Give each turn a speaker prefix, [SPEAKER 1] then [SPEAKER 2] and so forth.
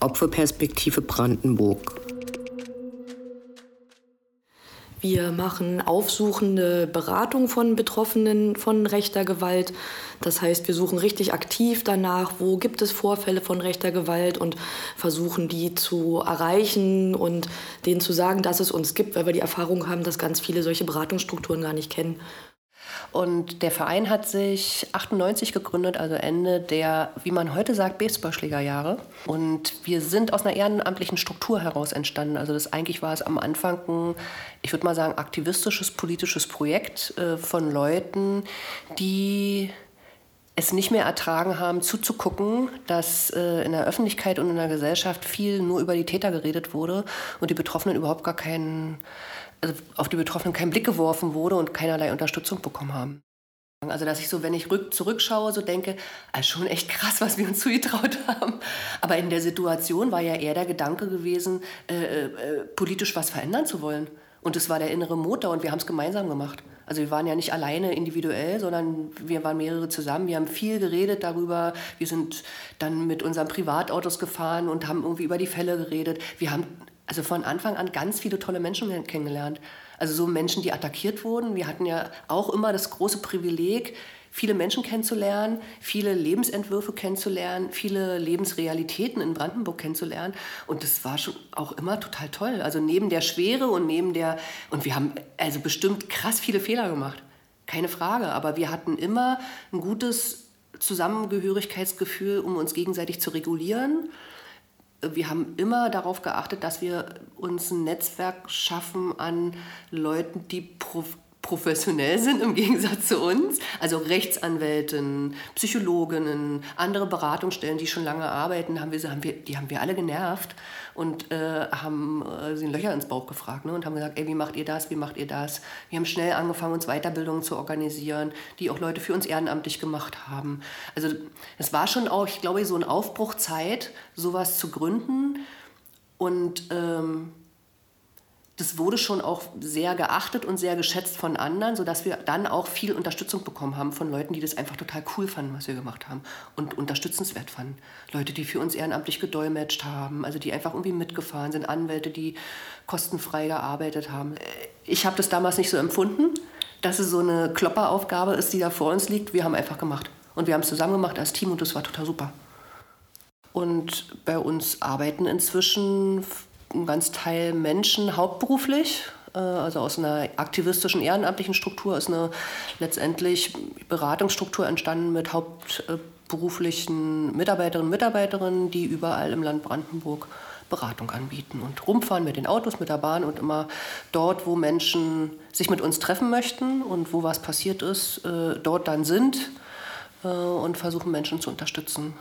[SPEAKER 1] Opferperspektive Brandenburg.
[SPEAKER 2] Wir machen aufsuchende Beratung von Betroffenen von rechter Gewalt. Das heißt, wir suchen richtig aktiv danach, wo gibt es Vorfälle von rechter Gewalt und versuchen die zu erreichen und denen zu sagen, dass es uns gibt, weil wir die Erfahrung haben, dass ganz viele solche Beratungsstrukturen gar nicht kennen.
[SPEAKER 3] Und der Verein hat sich 98 gegründet, also Ende der, wie man heute sagt, Baseballschlägerjahre. Und wir sind aus einer ehrenamtlichen Struktur heraus entstanden. Also das eigentlich war es am Anfang ein, ich würde mal sagen, aktivistisches, politisches Projekt äh, von Leuten, die es nicht mehr ertragen haben, zuzugucken, dass äh, in der Öffentlichkeit und in der Gesellschaft viel nur über die Täter geredet wurde und die Betroffenen überhaupt gar keinen also auf die Betroffenen kein Blick geworfen wurde und keinerlei Unterstützung bekommen haben. Also dass ich so, wenn ich rück, zurückschaue, so denke, also schon echt krass, was wir uns zugetraut haben. Aber in der Situation war ja eher der Gedanke gewesen, äh, äh, politisch was verändern zu wollen. Und es war der innere Motor und wir haben es gemeinsam gemacht. Also wir waren ja nicht alleine individuell, sondern wir waren mehrere zusammen. Wir haben viel geredet darüber. Wir sind dann mit unseren Privatautos gefahren und haben irgendwie über die Fälle geredet. Wir haben also von Anfang an ganz viele tolle Menschen kennengelernt. Also so Menschen, die attackiert wurden. Wir hatten ja auch immer das große Privileg, viele Menschen kennenzulernen, viele Lebensentwürfe kennenzulernen, viele Lebensrealitäten in Brandenburg kennenzulernen. Und das war schon auch immer total toll. Also neben der Schwere und neben der, und wir haben also bestimmt krass viele Fehler gemacht. Keine Frage. Aber wir hatten immer ein gutes Zusammengehörigkeitsgefühl, um uns gegenseitig zu regulieren wir haben immer darauf geachtet, dass wir uns ein Netzwerk schaffen an Leuten, die professionell sind im Gegensatz zu uns. Also Rechtsanwältinnen, Psychologinnen, andere Beratungsstellen, die schon lange arbeiten, haben wir, haben wir, die haben wir alle genervt und äh, haben äh, sie Löcher ins Bauch gefragt ne? und haben gesagt, ey, wie macht ihr das, wie macht ihr das? Wir haben schnell angefangen, uns Weiterbildungen zu organisieren, die auch Leute für uns ehrenamtlich gemacht haben. Also es war schon auch, ich glaube, so eine Aufbruchzeit, sowas zu gründen und ähm, das wurde schon auch sehr geachtet und sehr geschätzt von anderen, sodass wir dann auch viel Unterstützung bekommen haben von Leuten, die das einfach total cool fanden, was wir gemacht haben und unterstützenswert fanden. Leute, die für uns ehrenamtlich gedolmetscht haben, also die einfach irgendwie mitgefahren sind, Anwälte, die kostenfrei gearbeitet haben. Ich habe das damals nicht so empfunden, dass es so eine Klopperaufgabe ist, die da vor uns liegt. Wir haben einfach gemacht. Und wir haben es zusammen gemacht als Team und das war total super. Und bei uns arbeiten inzwischen ein ganz Teil Menschen hauptberuflich. Äh, also aus einer aktivistischen, ehrenamtlichen Struktur ist eine letztendlich Beratungsstruktur entstanden mit hauptberuflichen Mitarbeiterinnen und Mitarbeiterinnen, die überall im Land Brandenburg Beratung anbieten und rumfahren mit den Autos, mit der Bahn und immer dort, wo Menschen sich mit uns treffen möchten und wo was passiert ist, äh, dort dann sind äh, und versuchen Menschen zu unterstützen